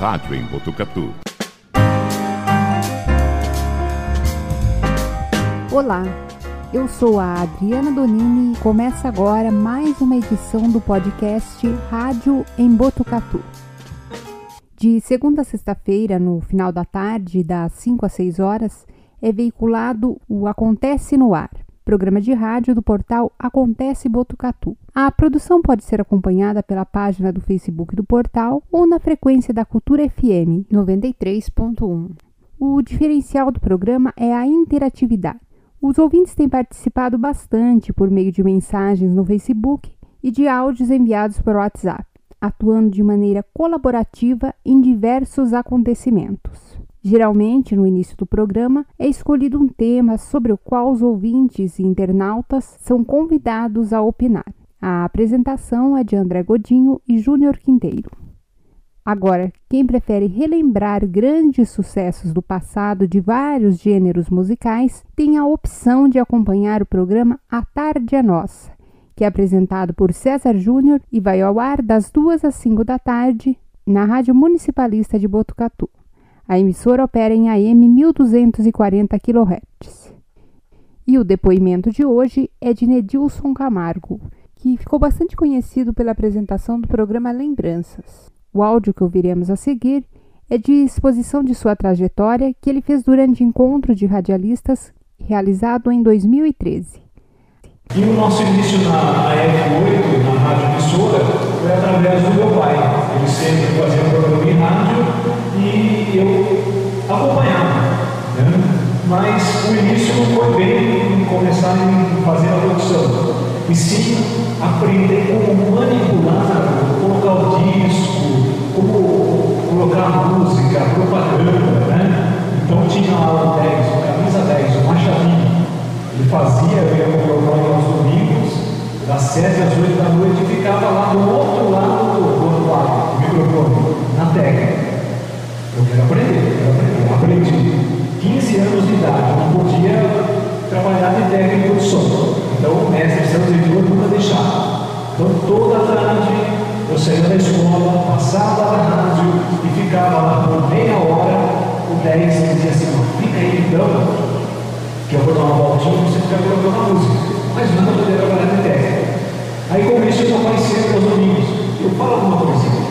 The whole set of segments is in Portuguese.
rádio em Botucatu. Olá, eu sou a Adriana Donini e começa agora mais uma edição do podcast Rádio em Botucatu. De segunda a sexta-feira, no final da tarde, das 5 às 6 horas, é veiculado o Acontece no Ar, programa de rádio do portal Acontece Botucatu. A produção pode ser acompanhada pela página do Facebook do portal ou na frequência da Cultura FM 93.1. O diferencial do programa é a interatividade. Os ouvintes têm participado bastante por meio de mensagens no Facebook e de áudios enviados por WhatsApp, atuando de maneira colaborativa em diversos acontecimentos. Geralmente, no início do programa, é escolhido um tema sobre o qual os ouvintes e internautas são convidados a opinar. A apresentação é de André Godinho e Júnior Quinteiro. Agora, quem prefere relembrar grandes sucessos do passado de vários gêneros musicais tem a opção de acompanhar o programa A Tarde é Nossa, que é apresentado por César Júnior e vai ao ar das duas às cinco da tarde na Rádio Municipalista de Botucatu. A emissora opera em AM 1240 kHz. E o depoimento de hoje é de Nedilson Camargo, que ficou bastante conhecido pela apresentação do programa Lembranças. O áudio que ouviremos a seguir é de exposição de sua trajetória que ele fez durante encontro de radialistas realizado em 2013. E o nosso início na F8, na rádio emissora, foi através do meu pai. Ele sempre eu acompanhava. Né? Mas o início não foi bem em começar a fazer a produção, e sim aprender como manipular, colocar o disco, como colocar música, propaganda, né? Então tinha lá o 10, o camisa 10, o Machadinho. Ele fazia, eu ia comprar aos domingos, das 7 às 8 da noite, e ficava lá do outro lado do, outro lado, do microfone, na técnica. Eu quero aprender. Trabalhar de técnico de som. Então o mestre Santos Editor nunca deixava. Então toda tarde eu saía da escola, passava na rádio e ficava lá por meia hora, o 10 dizia assim, fica aí então, que eu vou dar uma voltinha e você fica colocando a música. Mas nunca poder trabalhar de técnica. Aí com isso eu aparecia aos domingos. Eu falo alguma coisinha.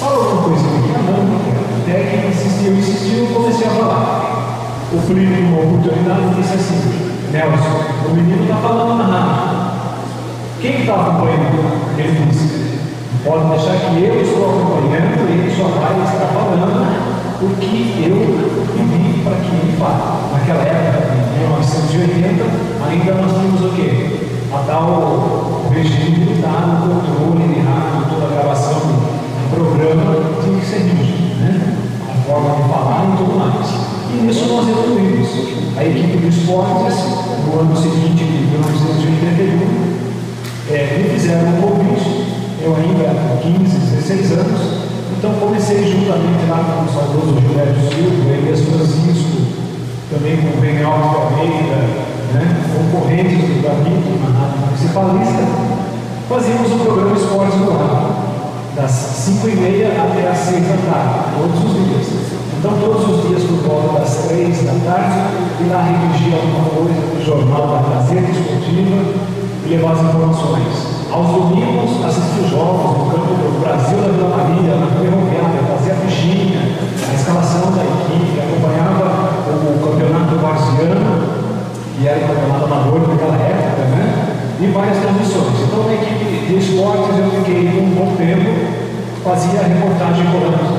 Fala alguma coisa aqui. Ah, não, não quero. A técnica insistiu, insistiu, comecei a falar. O Felipe, numa oportunidade, disse assim, Nelson, o menino está falando na rádio. Quem está acompanhando? Ele disse, Pode deixar que eu estou acompanhando, ele só vai estar falando o que eu pedi para que ele fale. Naquela época, em 1980, ainda nós tínhamos o quê? A tal regime militar, o controle de rádio, toda a gravação do programa tinha que ser rígido, né? A forma de falar e tudo mais. E nisso nós evoluímos. A equipe do esportes, no ano seguinte, de 1981, é, me fizeram um convite eu ainda 15, 16 anos, então comecei juntamente lá com o saudoso Gilberto Silva, Elias Francisco, também com o Reinaldo Almeida, né, concorrentes do David, na municipalista, fazíamos um programa Esporte no Ar, das 5 e meia até as 6 da tarde, todos os dias. Então, todos os dias, por volta das 3 da tarde, ir lá redigir alguma coisa do jornal da Gazeta Esportiva e levar as informações. Aos domingos, assistir jogos no campo do Brasil da Vila Maria, na Ferroviária, fazia a fichinha, a escalação da equipe, acompanhava o campeonato varziano, que era o campeonato amador naquela época, né? E várias transmissões. Então, na equipe de esportes, eu fiquei um bom tempo, fazia reportagem colando.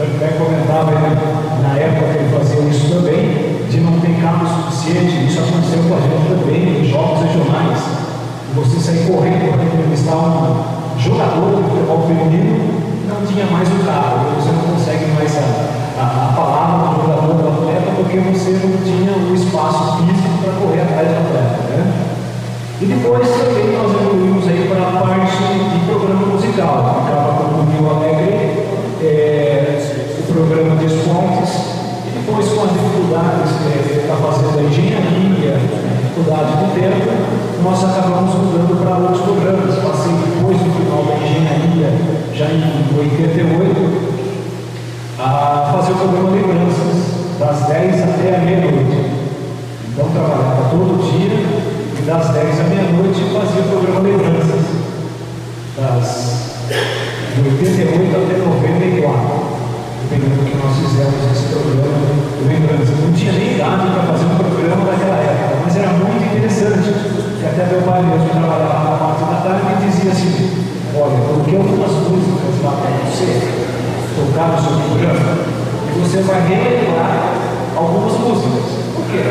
Tanto comentava né, na época que ele fazia isso também, de não ter carro suficiente, isso aconteceu com a gente também, em jogos regionais. Você sair correndo para entrevistar um jogador de futebol feminino, não tinha mais o carro, você não consegue mais a, a, a palavra do jogador, do atleta, porque você não tinha o espaço físico para correr atrás do atleta. Né? E depois também nós evoluímos aí para a parte de programa musical, ficava com o Rio Alegre, é, o programa de esportes, e depois com as dificuldades que ele está fazendo a engenharia, a dificuldade do tempo, nós acabamos mudando para outros programas. Passei depois do final da engenharia, já em 88, a fazer o programa Lembranças, das 10 até a meia-noite. Então trabalhava todo dia e das 10 à meia-noite fazia o programa Lembranças, das de 88 até 94 dependendo do que nós fizemos esse programa Lembranças. Não tinha nem idade para fazer um programa daquela época, mas era muito interessante. E até meu pai mesmo trabalhava na parte da tarde e dizia assim, olha, coloquei algumas músicas lá para você, tocar no seu programa, e você vai relembrar algumas músicas. Por quê?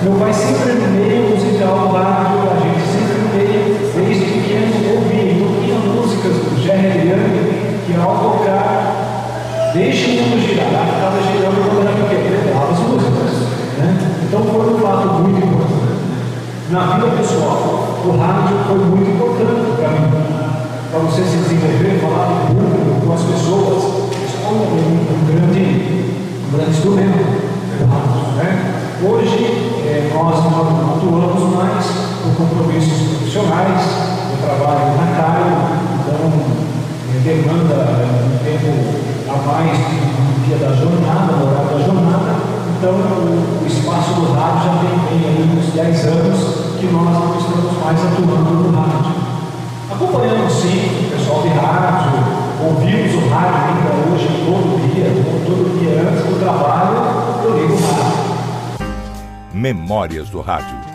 Meu pai sempre no meio musical do rádio, a gente sempre no meio, desde pequeno, ouvia. Então tinha músicas do Jerry Young que ao tocar, deixa o mundo girar, estava girando quando era pequeno, lembrava as músicas. Né? Então foi um fato muito importante. Na vida pessoal, o rádio foi muito importante para mim. Para você se desenvolver, falar em público com as pessoas, um, um, grande, um grande instrumento do rádio. Né? Hoje, é, nós não atuamos mais por compromissos profissionais, eu trabalho na CAI, então demanda um tempo a mais do dia da jornada, no horário da jornada, então o, espaço do rádio já tem, tem aí uns 10 anos que nós não estamos mais atuando no rádio. Acompanhamos sim o pessoal de rádio, ouvimos o rádio ainda hoje todo dia, todo dia antes do trabalho, eu ligo o rádio. Memórias do Rádio.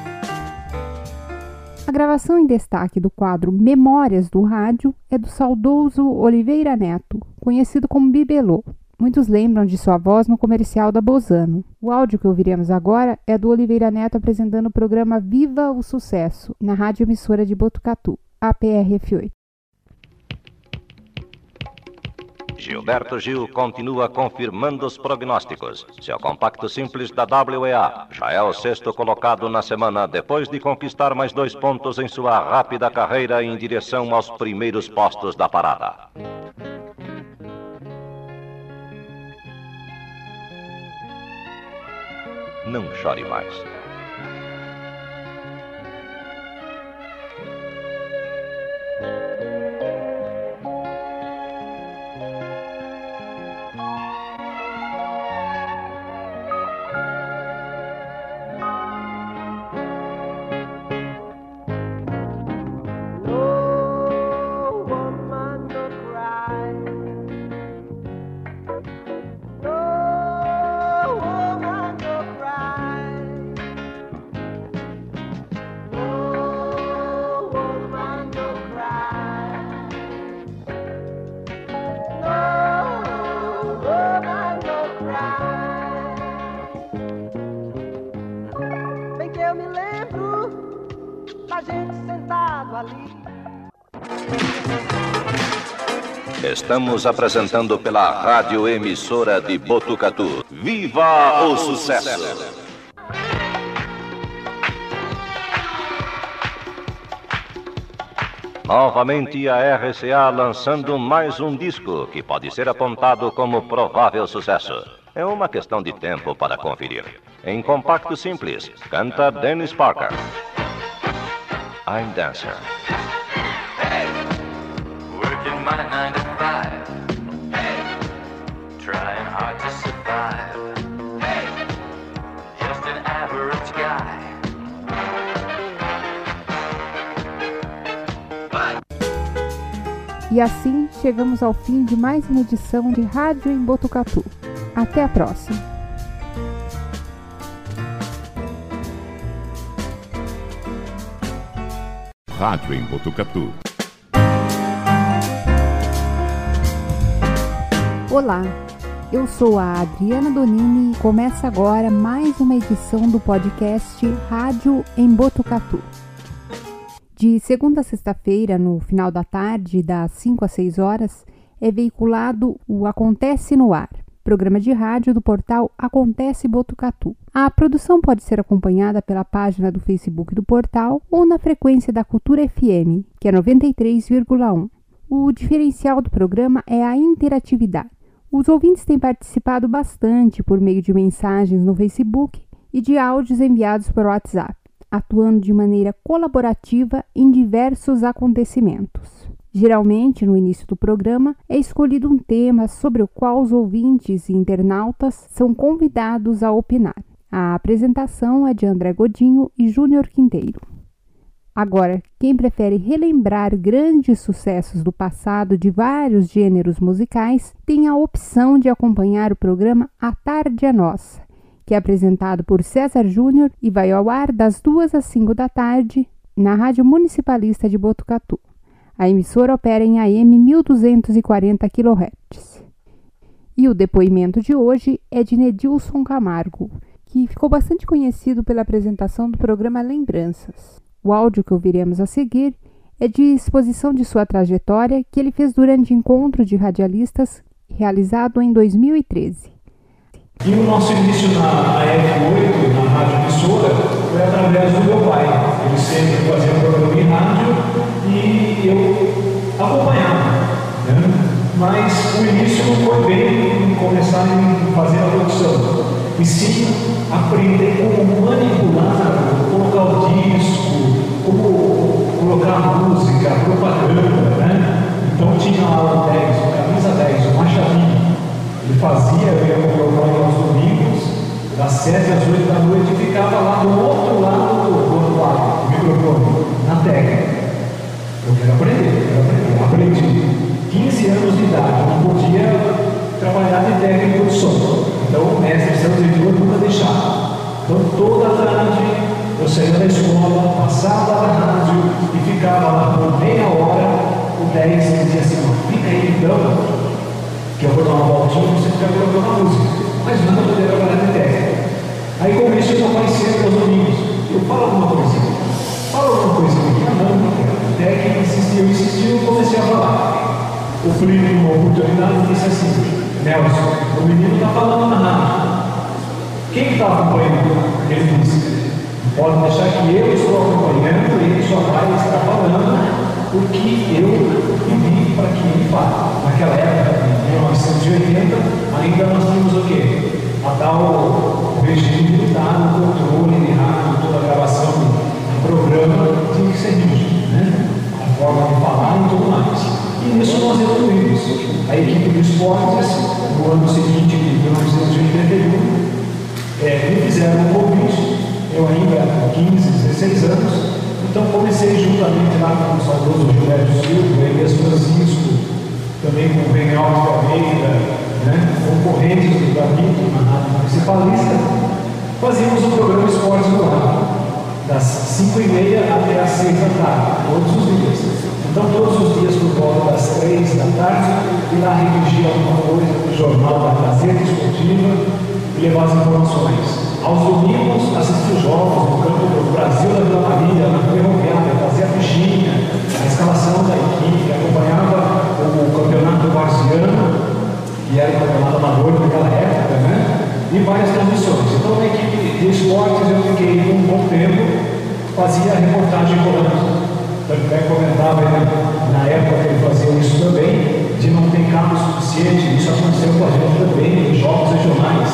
A gravação em destaque do quadro Memórias do Rádio é do saudoso Oliveira Neto, conhecido como Bibelô. Muitos lembram de sua voz no comercial da Bozano. O áudio que ouviremos agora é do Oliveira Neto apresentando o programa Viva o Sucesso, na rádio emissora de Botucatu, APRF8. Gilberto Gil continua confirmando os prognósticos. Seu compacto simples da WEA já é o sexto colocado na semana depois de conquistar mais dois pontos em sua rápida carreira em direção aos primeiros postos da parada. Não chore mais. Estamos apresentando pela Rádio Emissora de Botucatu. Viva o sucesso! Novamente a RCA lançando mais um disco que pode ser apontado como provável sucesso. É uma questão de tempo para conferir. Em compacto simples, canta Dennis Parker. I'm Dancer. Hey, working my nine to five. Hey, trying hard to survive. Hey, just an average guy. E assim chegamos ao fim de mais uma edição de Rádio em Botucatu. Até a próxima! Rádio em Botucatu. Olá, eu sou a Adriana Donini e começa agora mais uma edição do podcast Rádio em Botucatu. De segunda a sexta-feira, no final da tarde, das 5 às 6 horas, é veiculado o Acontece no Ar, programa de rádio do portal Acontece Botucatu. A produção pode ser acompanhada pela página do Facebook do portal ou na frequência da Cultura FM, que é 93,1. O diferencial do programa é a interatividade. Os ouvintes têm participado bastante por meio de mensagens no Facebook e de áudios enviados por WhatsApp, atuando de maneira colaborativa em diversos acontecimentos. Geralmente, no início do programa, é escolhido um tema sobre o qual os ouvintes e internautas são convidados a opinar. A apresentação é de André Godinho e Júnior Quinteiro. Agora, quem prefere relembrar grandes sucessos do passado de vários gêneros musicais tem a opção de acompanhar o programa A Tarde é Nossa, que é apresentado por César Júnior e vai ao ar das duas às cinco da tarde na Rádio Municipalista de Botucatu. A emissora opera em AM 1240 kHz. E o depoimento de hoje é de Nedilson Camargo, que ficou bastante conhecido pela apresentação do programa Lembranças. O áudio que ouviremos a seguir é de exposição de sua trajetória que ele fez durante encontro de radialistas realizado em 2013. E o nosso início na F8, na rádio emissora, foi através do meu pai. Ele sempre fazia programa em rádio e eu acompanhava. Né? Mas o início não foi bem em começar a fazer a produção, e sim aprender como manipular, colocar o disco, como colocar música, propaganda. Né? Então tinha lá o 10, o camisa 10, o machavinho. Ele fazia, eu ia comprar aos domingos, das 7 às 8 da noite, e ficava lá do outro lado do outro lado, do microfone, na técnica. Aprender, eu quero aprender. Aprendi. 15 anos de idade, não podia trabalhar de técnico de som. Então o mestre Santos Editor nunca deixava. Então toda tarde eu saía da escola, passava na rádio e ficava lá por meia hora, o 10 dizia assim, fica aí então, que eu vou dar uma voltinha, você fica colocando uma música. Mas não poder trabalhar de técnico. Aí com isso eu aparecia aos domingos. Eu falo alguma coisinha. Fala alguma coisa aqui. Ah, não, Técnico insistiu, insistiu, comecei a falar o Plínio, uma oportunidade, disse assim: Nelson, o menino está falando na rádio. Quem está acompanhando? Ele disse: Pode deixar que eu estou acompanhando, ele só vai estar falando o que eu pedi para que ele fale. Naquela época, em 1980, ainda nós tínhamos o quê? A tal regime militar, o controle de rádio, toda a gravação do programa tinha que ser forma de falar e tudo mais. E nisso nós evoluímos. A equipe de esportes, no ano seguinte, de 1981, é, me fizeram um convite, eu ainda 15, 16 anos, então comecei juntamente lá com o saudoso Gilberto Silva, Elias Francisco, também com o Reinaldo Almeida, né, concorrentes do David na Rádio Municipalista, fazíamos o programa Esportes no Ar, das 5 e meia até as 6 da tarde, todos os dias. Então, todos os dias, por volta das três da tarde, ir lá redigir alguma coisa do jornal da Gazeta Esportiva e levar as informações. Aos domingos, assistir jogos no campo do Brasil da Vila Maria, na Ferroviária, fazer a fichinha, a escalação da equipe, acompanhava o campeonato varziano, que era o campeonato amador naquela época, né? E várias transmissões. Então, na equipe de esportes, eu fiquei um bom tempo, fazia reportagem colando. Até comentava né, na época que ele fazia isso também, de não ter carro suficiente, isso aconteceu com a gente também, em jogos regionais.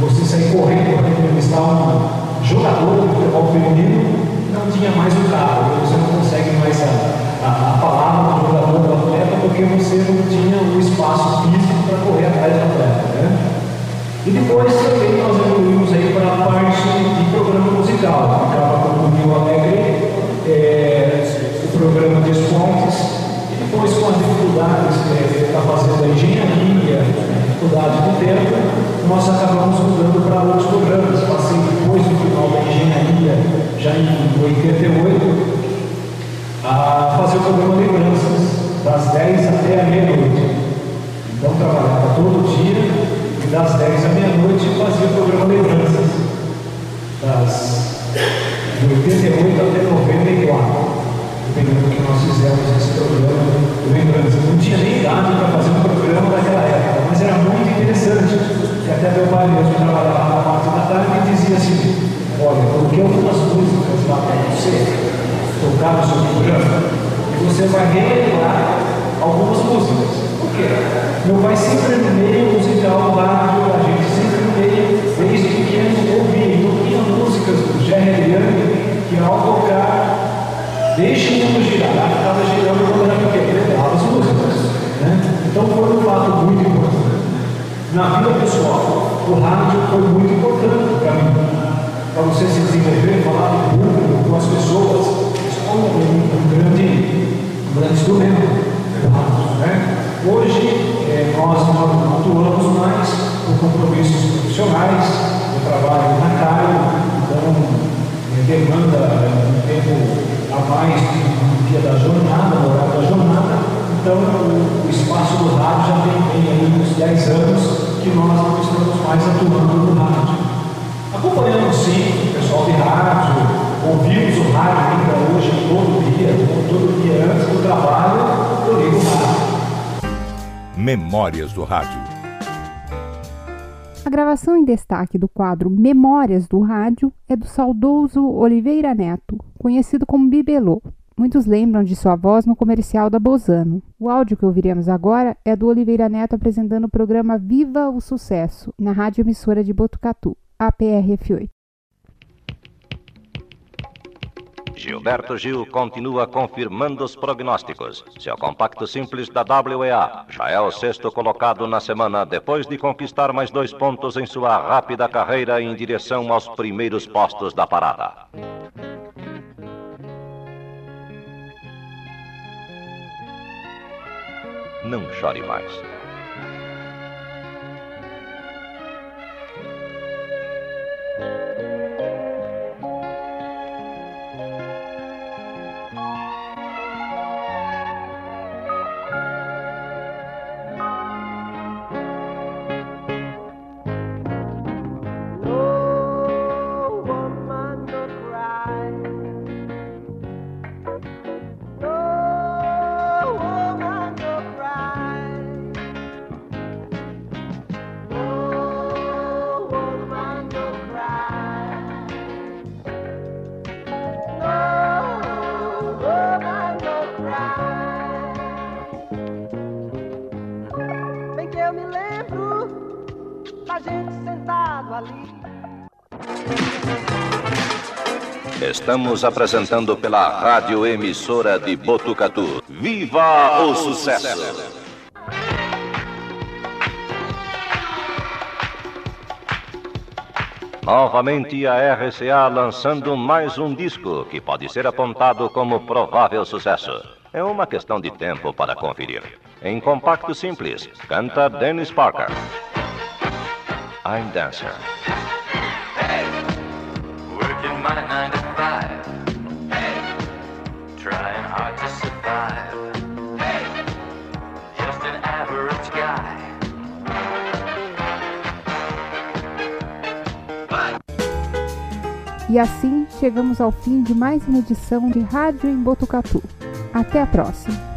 Você sair correndo para entrevistar um jogador de futebol feminino, não tinha mais o carro, você não consegue mais a, a, a palavra do jogador, do atleta, porque você não tinha o espaço dificuldade do tempo, nós acabamos mudando para outros programas. Passei depois do final da engenharia, já em 88, a fazer o programa Lembranças, das 10 até a meia-noite. Então trabalhava todo dia e das 10 à meia-noite fazia o programa Lembranças, das de 88 até 94 dependendo do que nós fizemos esse programa tarde dizia assim, olha, coloquei algumas músicas lá para é você, tocar no seu programa, e você vai reeducar algumas músicas. Por quê? Meu pai sempre meio musical lá a gente, sempre meio, desde pequeno, ouvindo, tinha músicas do Jerry Young, que ao tocar deixa o mundo girar. A girando quando era pequena, errava as músicas. Né? Então foi um fato muito importante. Na vida pessoal, o rádio foi muito importante para mim, para você se desenvolver, falar o público, com as pessoas. Isso é um, grande, um grande instrumento do rádio. Né? Hoje, é, nós não atuamos mais por compromissos profissionais, eu trabalho na CAI, então demanda um tempo a mais no dia da jornada, no horário da jornada. Então, o, espaço do rádio já tem aí uns 10 anos que nós não estamos mais atuando no rádio. Acompanhamos sim o pessoal de rádio, ouvimos o rádio ainda hoje, todo dia, todo dia antes do trabalho, eu ligo o rádio. Memórias do Rádio. A gravação em destaque do quadro Memórias do Rádio é do saudoso Oliveira Neto, conhecido como Bibelô. Muitos lembram de sua voz no comercial da Bozano. O áudio que ouviremos agora é do Oliveira Neto apresentando o programa Viva o Sucesso, na rádio emissora de Botucatu, APRF8. Gilberto Gil continua confirmando os prognósticos. Seu compacto simples da WEA já é o sexto colocado na semana depois de conquistar mais dois pontos em sua rápida carreira em direção aos primeiros postos da parada. Não chore mais. Estamos apresentando pela Rádio Emissora de Botucatu. Viva o sucesso! Novamente a RCA lançando mais um disco que pode ser apontado como provável sucesso. É uma questão de tempo para conferir. Em compacto simples, canta Dennis Parker. I'm Dancer. Hey, working my nine to five. Hey, trying hard to survive. Hey, just an average guy. E assim chegamos ao fim de mais uma edição de Rádio em Botucatu. Até a próxima!